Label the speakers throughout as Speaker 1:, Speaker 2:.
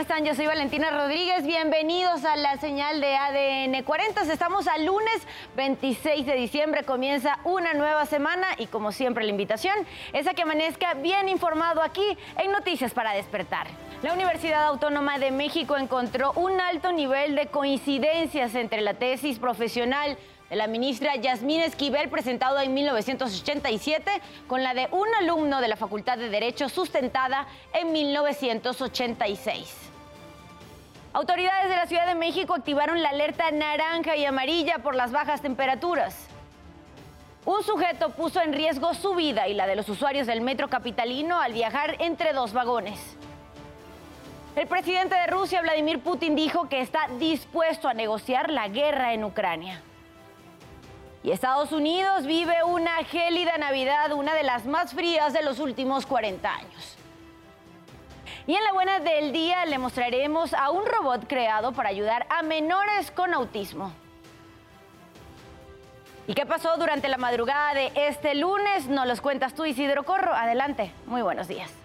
Speaker 1: ¿Cómo están? Yo soy Valentina Rodríguez. Bienvenidos a la señal de ADN 40. Estamos al lunes 26 de diciembre. Comienza una nueva semana y como siempre la invitación es a que amanezca bien informado aquí en Noticias para Despertar. La Universidad Autónoma de México encontró un alto nivel de coincidencias entre la tesis profesional de la ministra Yasmín Esquivel, presentado en 1987, con la de un alumno de la Facultad de Derecho, sustentada en 1986. Autoridades de la Ciudad de México activaron la alerta naranja y amarilla por las bajas temperaturas. Un sujeto puso en riesgo su vida y la de los usuarios del metro capitalino al viajar entre dos vagones. El presidente de Rusia, Vladimir Putin, dijo que está dispuesto a negociar la guerra en Ucrania. Y Estados Unidos vive una gélida Navidad, una de las más frías de los últimos 40 años. Y en la buena del día le mostraremos a un robot creado para ayudar a menores con autismo. ¿Y qué pasó durante la madrugada de este lunes? Nos los cuentas tú, Isidro Corro. Adelante. Muy buenos días.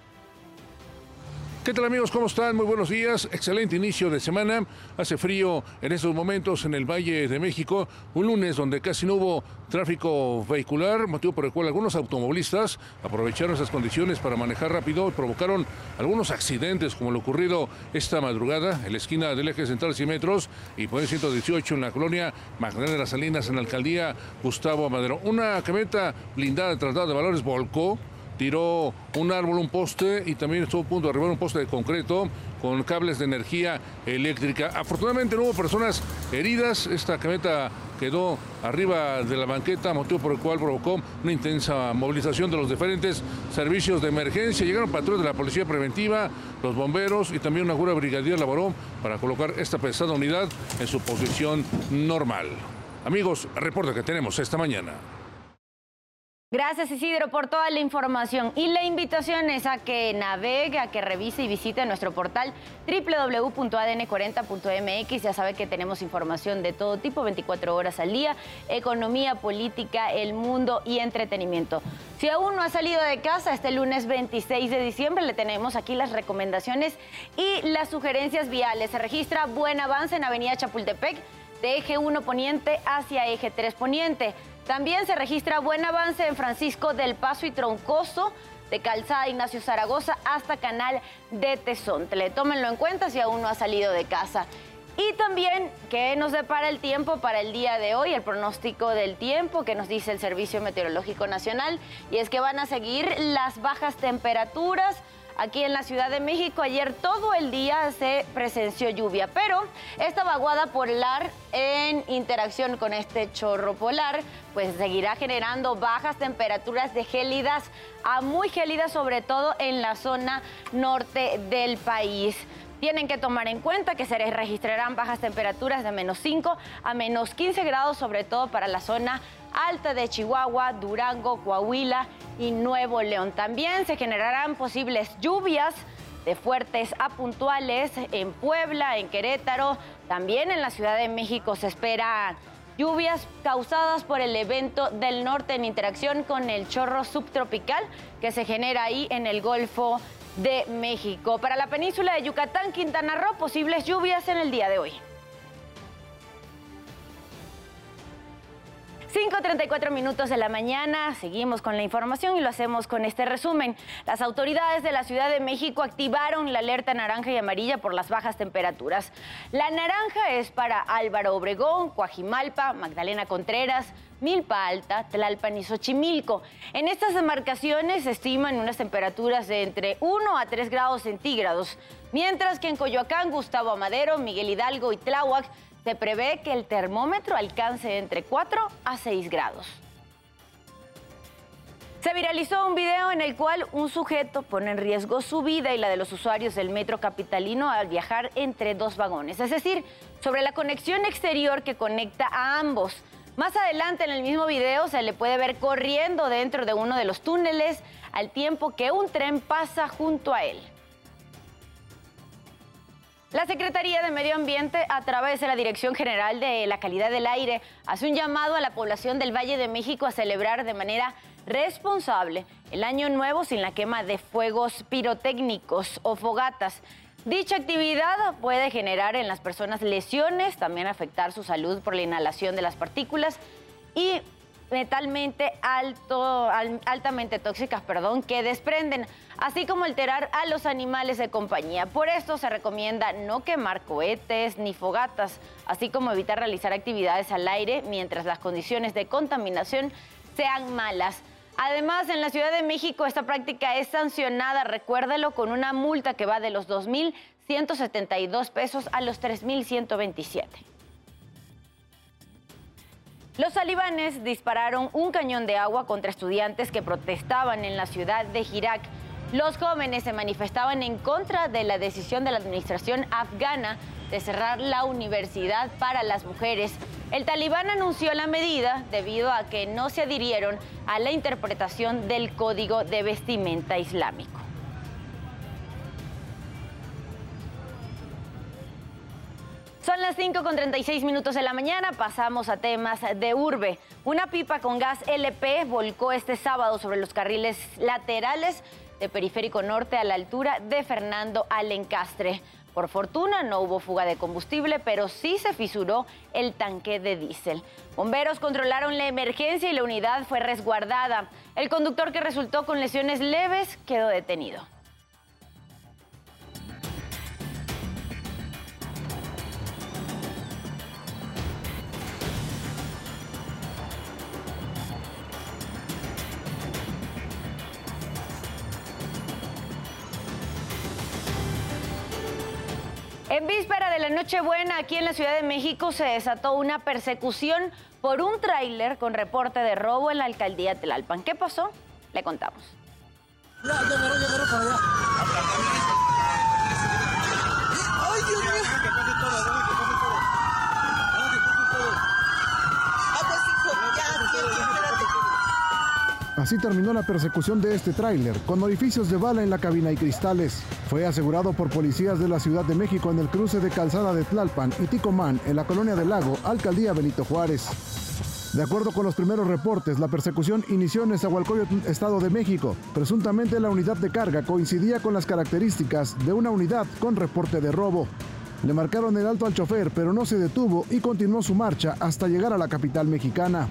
Speaker 2: ¿Qué tal amigos? ¿Cómo están? Muy buenos días. Excelente inicio de semana. Hace frío en estos momentos en el Valle de México. Un lunes donde casi no hubo tráfico vehicular, motivo por el cual algunos automovilistas aprovecharon esas condiciones para manejar rápido y provocaron algunos accidentes como lo ocurrido esta madrugada en la esquina del eje central 100 metros y por el 118 en la colonia Magdalena de las Salinas en la alcaldía Gustavo Madero. Una camioneta blindada de traslado de valores volcó tiró un árbol, un poste y también estuvo a punto de arribar un poste de concreto con cables de energía eléctrica. Afortunadamente no hubo personas heridas. Esta camioneta quedó arriba de la banqueta, motivo por el cual provocó una intensa movilización de los diferentes servicios de emergencia. Llegaron patrullas de la Policía Preventiva, los bomberos y también una cura brigadier laboró para colocar esta pesada unidad en su posición normal. Amigos, reporte que tenemos esta mañana.
Speaker 1: Gracias Isidro por toda la información y la invitación es a que navegue, a que revise y visite nuestro portal www.adn40.mx. Ya sabe que tenemos información de todo tipo, 24 horas al día, economía, política, el mundo y entretenimiento. Si aún no ha salido de casa, este lunes 26 de diciembre le tenemos aquí las recomendaciones y las sugerencias viales. Se registra buen avance en Avenida Chapultepec de eje 1 poniente hacia eje 3 poniente. También se registra buen avance en Francisco del Paso y Troncoso, de Calzada Ignacio Zaragoza hasta Canal de Tezontle. Tómenlo en cuenta si aún no ha salido de casa. Y también, ¿qué nos depara el tiempo para el día de hoy? El pronóstico del tiempo que nos dice el Servicio Meteorológico Nacional. Y es que van a seguir las bajas temperaturas Aquí en la Ciudad de México ayer todo el día se presenció lluvia, pero esta vaguada polar en interacción con este chorro polar pues seguirá generando bajas temperaturas de gélidas a muy gélidas, sobre todo en la zona norte del país. Tienen que tomar en cuenta que se registrarán bajas temperaturas de menos 5 a menos 15 grados, sobre todo para la zona alta de Chihuahua, Durango, Coahuila y Nuevo León. También se generarán posibles lluvias de fuertes a puntuales en Puebla, en Querétaro, también en la Ciudad de México se esperan lluvias causadas por el evento del norte en interacción con el chorro subtropical que se genera ahí en el Golfo de México. Para la península de Yucatán, Quintana Roo, posibles lluvias en el día de hoy. 5.34 minutos de la mañana, seguimos con la información y lo hacemos con este resumen. Las autoridades de la Ciudad de México activaron la alerta naranja y amarilla por las bajas temperaturas. La naranja es para Álvaro Obregón, Coajimalpa, Magdalena Contreras, Milpa Alta, Tlalpan y Xochimilco. En estas demarcaciones se estiman unas temperaturas de entre 1 a 3 grados centígrados, mientras que en Coyoacán, Gustavo Amadero, Miguel Hidalgo y Tláhuac se prevé que el termómetro alcance entre 4 a 6 grados. Se viralizó un video en el cual un sujeto pone en riesgo su vida y la de los usuarios del metro capitalino al viajar entre dos vagones, es decir, sobre la conexión exterior que conecta a ambos. Más adelante en el mismo video se le puede ver corriendo dentro de uno de los túneles al tiempo que un tren pasa junto a él. La Secretaría de Medio Ambiente, a través de la Dirección General de la Calidad del Aire, hace un llamado a la población del Valle de México a celebrar de manera responsable el año nuevo sin la quema de fuegos pirotécnicos o fogatas. Dicha actividad puede generar en las personas lesiones, también afectar su salud por la inhalación de las partículas y metalmente altamente tóxicas perdón, que desprenden, así como alterar a los animales de compañía. Por esto se recomienda no quemar cohetes ni fogatas, así como evitar realizar actividades al aire mientras las condiciones de contaminación sean malas. Además, en la Ciudad de México esta práctica es sancionada, recuérdalo, con una multa que va de los 2.172 pesos a los 3.127. Los talibanes dispararon un cañón de agua contra estudiantes que protestaban en la ciudad de Jirak. Los jóvenes se manifestaban en contra de la decisión de la administración afgana de cerrar la universidad para las mujeres. El talibán anunció la medida debido a que no se adhirieron a la interpretación del código de vestimenta islámico. Las 5 con 36 minutos de la mañana, pasamos a temas de urbe. Una pipa con gas LP volcó este sábado sobre los carriles laterales de Periférico Norte a la altura de Fernando Alencastre. Por fortuna no hubo fuga de combustible, pero sí se fisuró el tanque de diésel. Bomberos controlaron la emergencia y la unidad fue resguardada. El conductor que resultó con lesiones leves quedó detenido. En víspera de la Nochebuena, aquí en la Ciudad de México se desató una persecución por un tráiler con reporte de robo en la alcaldía de Tlalpan. ¿Qué pasó? Le contamos.
Speaker 3: Así terminó la persecución de este tráiler, con orificios de bala en la cabina y cristales. Fue asegurado por policías de la Ciudad de México en el cruce de Calzada de Tlalpan y Ticomán, en la colonia del Lago, alcaldía Benito Juárez. De acuerdo con los primeros reportes, la persecución inició en Nezahualcóyotl, Estado de México. Presuntamente la unidad de carga coincidía con las características de una unidad con reporte de robo. Le marcaron el alto al chofer, pero no se detuvo y continuó su marcha hasta llegar a la capital mexicana.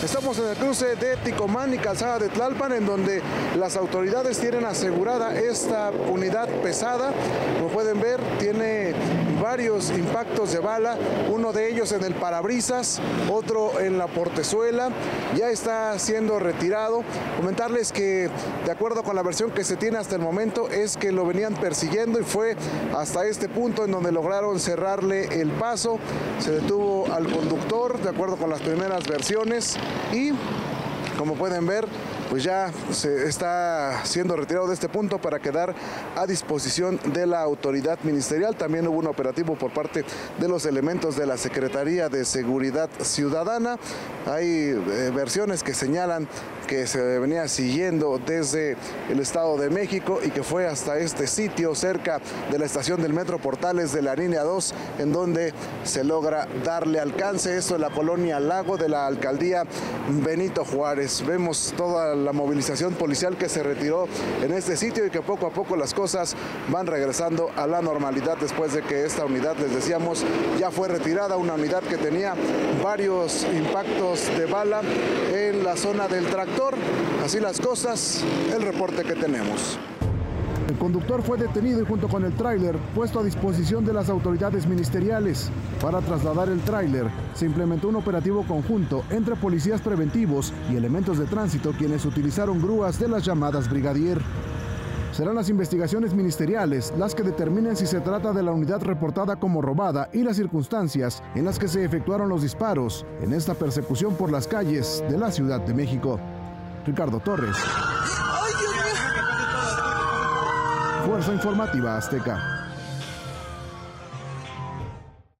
Speaker 3: Estamos en el cruce de Ticomán y Calzada de Tlalpan, en donde las autoridades tienen asegurada esta unidad pesada. Como pueden ver, tiene varios impactos de bala, uno de ellos en el parabrisas, otro en la portezuela, ya está siendo retirado. Comentarles que, de acuerdo con la versión que se tiene hasta el momento, es que lo venían persiguiendo y fue hasta este punto en donde lograron cerrarle el paso. Se detuvo al conductor, de acuerdo con las primeras versiones y como pueden ver, pues ya se está siendo retirado de este punto para quedar a disposición de la autoridad ministerial. También hubo un operativo por parte de los elementos de la Secretaría de Seguridad Ciudadana. Hay eh, versiones que señalan que se venía siguiendo desde el Estado de México y que fue hasta este sitio cerca de la estación del Metro Portales de la línea 2, en donde se logra darle alcance. Esto en la colonia Lago de la alcaldía Benito Juárez. Vemos toda la movilización policial que se retiró en este sitio y que poco a poco las cosas van regresando a la normalidad después de que esta unidad, les decíamos, ya fue retirada, una unidad que tenía varios impactos de bala en la zona del tractor Así las cosas, el reporte que tenemos. El conductor fue detenido y junto con el tráiler puesto a disposición de las autoridades ministeriales. Para trasladar el tráiler se implementó un operativo conjunto entre policías preventivos y elementos de tránsito quienes utilizaron grúas de las llamadas brigadier. Serán las investigaciones ministeriales las que determinen si se trata de la unidad reportada como robada y las circunstancias en las que se efectuaron los disparos en esta persecución por las calles de la Ciudad de México. Ricardo Torres. Fuerza Informativa Azteca.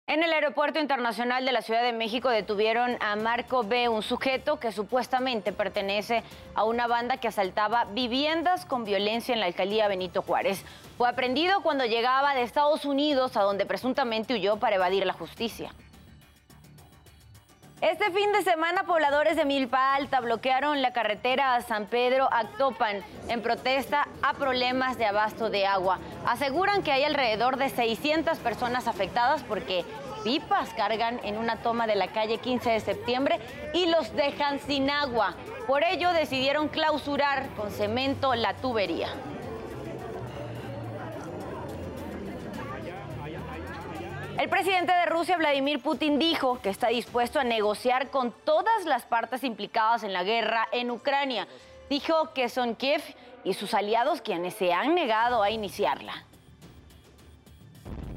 Speaker 1: En el Aeropuerto Internacional de la Ciudad de México detuvieron a Marco B., un sujeto que supuestamente pertenece a una banda que asaltaba viviendas con violencia en la alcaldía Benito Juárez. Fue aprendido cuando llegaba de Estados Unidos, a donde presuntamente huyó para evadir la justicia. Este fin de semana, pobladores de Milpa Alta bloquearon la carretera a San Pedro Actopan en protesta a problemas de abasto de agua. Aseguran que hay alrededor de 600 personas afectadas porque pipas cargan en una toma de la calle 15 de septiembre y los dejan sin agua. Por ello decidieron clausurar con cemento la tubería. El presidente de Rusia, Vladimir Putin, dijo que está dispuesto a negociar con todas las partes implicadas en la guerra en Ucrania. Dijo que son Kiev y sus aliados quienes se han negado a iniciarla.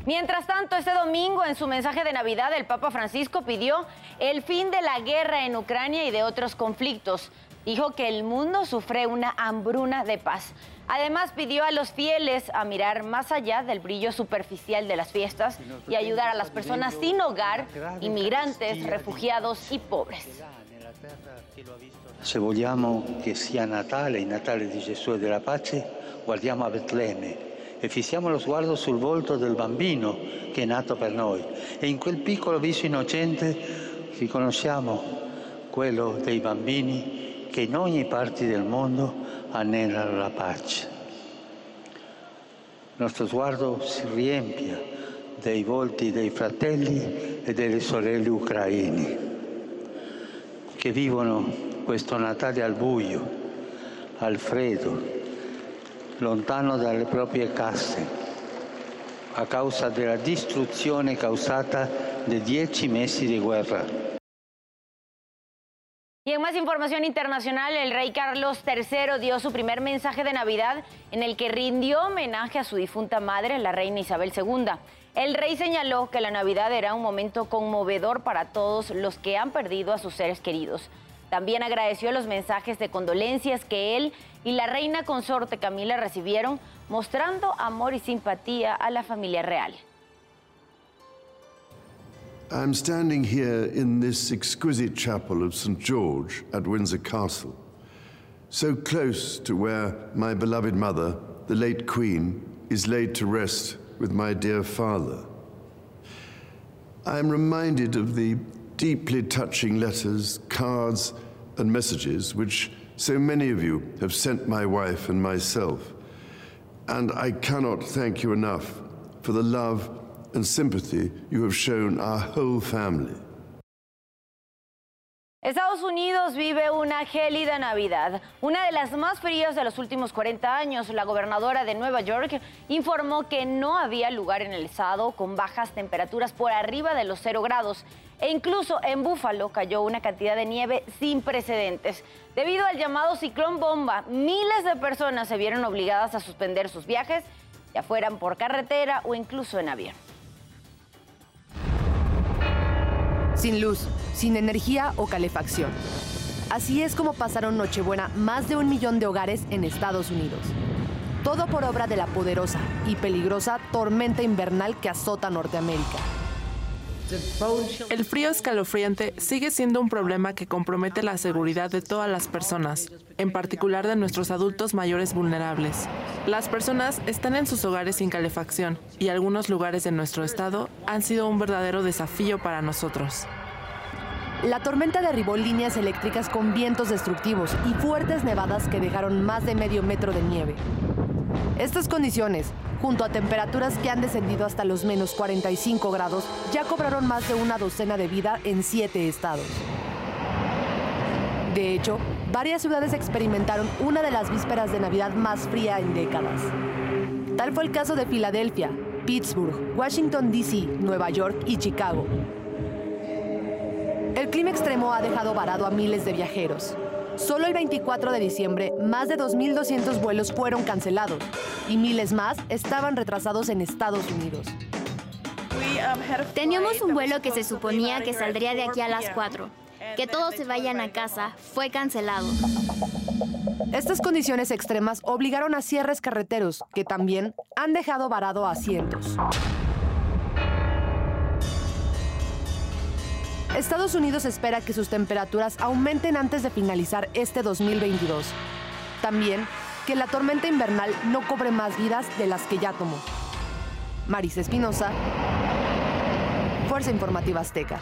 Speaker 1: Mientras tanto, este domingo, en su mensaje de Navidad, el Papa Francisco pidió el fin de la guerra en Ucrania y de otros conflictos. Dijo que el mundo sufre una hambruna de paz. Además, pidió a los fieles a mirar más allá del brillo superficial de las fiestas y ayudar a las personas sin hogar, inmigrantes, refugiados y pobres.
Speaker 4: Se vogliamo che sia Natale, il Natale di Gesù e della pace, guardiamo a Betlemme e fissiamo lo sguardo sul volto del bambino che è nato per noi. E in quel piccolo viso innocente riconosciamo quello dei bambini che in ogni parte del mondo anelano la pace. Il nostro sguardo si riempia dei volti dei fratelli e delle sorelle ucraini che vivono questo Natale al buio, al freddo, lontano dalle proprie case, a causa della distruzione causata de dieci mesi de guerra.
Speaker 1: Más información internacional, el rey Carlos III dio su primer mensaje de Navidad en el que rindió homenaje a su difunta madre, la reina Isabel II. El rey señaló que la Navidad era un momento conmovedor para todos los que han perdido a sus seres queridos. También agradeció los mensajes de condolencias que él y la reina consorte Camila recibieron, mostrando amor y simpatía a la familia real.
Speaker 5: I'm standing here in this exquisite chapel of St. George at Windsor Castle, so close to where my beloved mother, the late Queen, is laid to rest with my dear father. I am reminded of the deeply touching letters, cards, and messages which so many of you have sent my wife and myself. And I cannot thank you enough for the love and sympathy you have shown our whole family.
Speaker 1: Estados Unidos vive una gélida Navidad, una de las más frías de los últimos 40 años. La gobernadora de Nueva York informó que no había lugar en el estado con bajas temperaturas por arriba de los 0 grados. E incluso en Búfalo cayó una cantidad de nieve sin precedentes. Debido al llamado ciclón bomba, miles de personas se vieron obligadas a suspender sus viajes, ya fueran por carretera o incluso en avión.
Speaker 6: Sin luz, sin energía o calefacción. Así es como pasaron Nochebuena más de un millón de hogares en Estados Unidos. Todo por obra de la poderosa y peligrosa tormenta invernal que azota Norteamérica.
Speaker 7: El frío escalofriante sigue siendo un problema que compromete la seguridad de todas las personas, en particular de nuestros adultos mayores vulnerables. Las personas están en sus hogares sin calefacción y algunos lugares de nuestro estado han sido un verdadero desafío para nosotros.
Speaker 6: La tormenta derribó líneas eléctricas con vientos destructivos y fuertes nevadas que dejaron más de medio metro de nieve. Estas condiciones, junto a temperaturas que han descendido hasta los menos 45 grados, ya cobraron más de una docena de vida en siete estados. De hecho, varias ciudades experimentaron una de las vísperas de Navidad más fría en décadas. Tal fue el caso de Filadelfia, Pittsburgh, Washington, D.C., Nueva York y Chicago. El clima extremo ha dejado varado a miles de viajeros. Solo el 24 de diciembre, más de 2.200 vuelos fueron cancelados y miles más estaban retrasados en Estados Unidos.
Speaker 8: Teníamos un vuelo que se suponía que saldría de aquí a las 4. Que todos se vayan a casa. Fue cancelado.
Speaker 6: Estas condiciones extremas obligaron a cierres carreteros, que también han dejado varado a cientos. Estados Unidos espera que sus temperaturas aumenten antes de finalizar este 2022. También que la tormenta invernal no cobre más vidas de las que ya tomó. Maris Espinosa, Fuerza Informativa Azteca.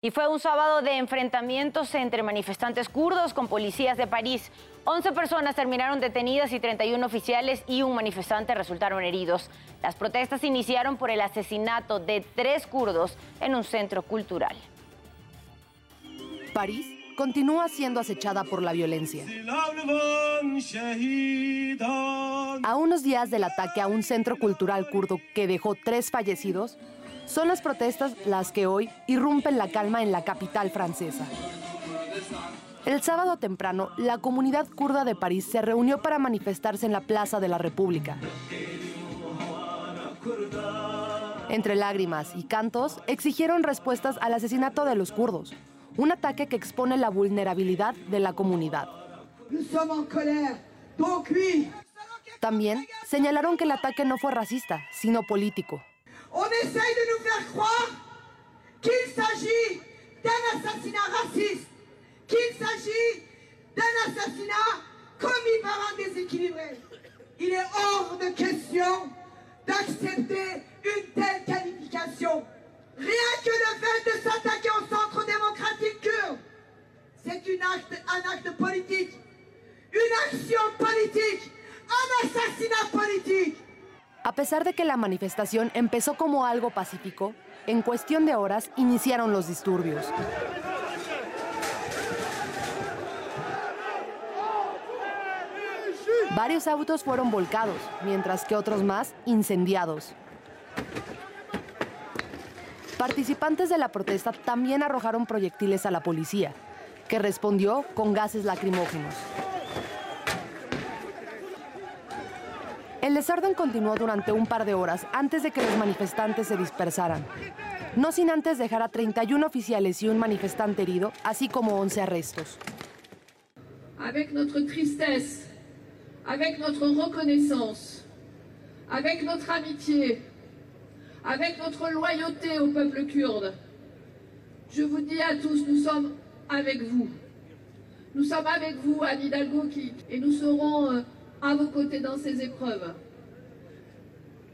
Speaker 1: Y fue un sábado de enfrentamientos entre manifestantes kurdos con policías de París. 11 personas terminaron detenidas y 31 oficiales y un manifestante resultaron heridos. Las protestas iniciaron por el asesinato de tres kurdos en un centro cultural.
Speaker 6: París continúa siendo acechada por la violencia. A unos días del ataque a un centro cultural kurdo que dejó tres fallecidos, son las protestas las que hoy irrumpen la calma en la capital francesa. El sábado temprano, la comunidad kurda de París se reunió para manifestarse en la Plaza de la República. Entre lágrimas y cantos, exigieron respuestas al asesinato de los kurdos, un ataque que expone la vulnerabilidad de la comunidad. También señalaron que el ataque no fue racista, sino político.
Speaker 9: On essaye de nous faire croire qu'il s'agit d'un assassinat raciste, qu'il s'agit d'un assassinat commis par un déséquilibré. Il est hors de question d'accepter une telle qualification. Rien que le fait de s'attaquer au centre démocratique kurde, c'est un acte politique, une action politique, un assassinat politique.
Speaker 6: A pesar de que la manifestación empezó como algo pacífico, en cuestión de horas iniciaron los disturbios. Varios autos fueron volcados, mientras que otros más incendiados. Participantes de la protesta también arrojaron proyectiles a la policía, que respondió con gases lacrimógenos. El desorden continuó durante un par de horas antes de que los manifestantes se dispersaran. No sin antes dejar a 31 oficiales y un manifestante herido, así como 11 arrestos.
Speaker 10: Avec notre tristesse, avec notre reconnaissance, avec notre amitié, avec notre loyauté au peuple kurde, je vous dis à tous, nous sommes avec vous. Nous sommes avec vous, Anne Hidalgo, et nous serons euh, à vos côtés dans ces épreuves.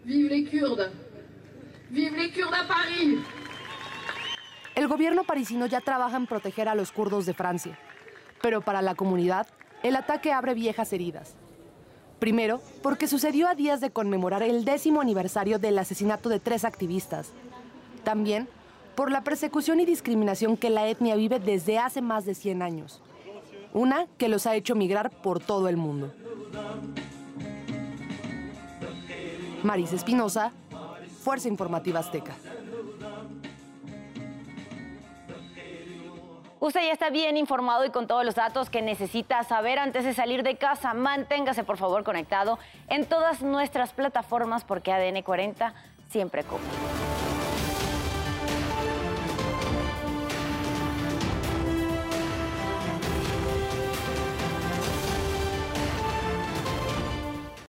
Speaker 10: Vive les Kurdes. Vive les Kurdes à Paris.
Speaker 6: El gobierno parisino ya trabaja en proteger a los kurdos de Francia, pero para la comunidad el ataque abre viejas heridas. Primero, porque sucedió a días de conmemorar el décimo aniversario del asesinato de tres activistas. También por la persecución y discriminación que la etnia vive desde hace más de 100 años. Una que los ha hecho migrar por todo el mundo. Maris Espinosa, Fuerza Informativa Azteca.
Speaker 1: Usted ya está bien informado y con todos los datos que necesita saber antes de salir de casa. Manténgase por favor conectado en todas nuestras plataformas porque ADN 40 siempre come.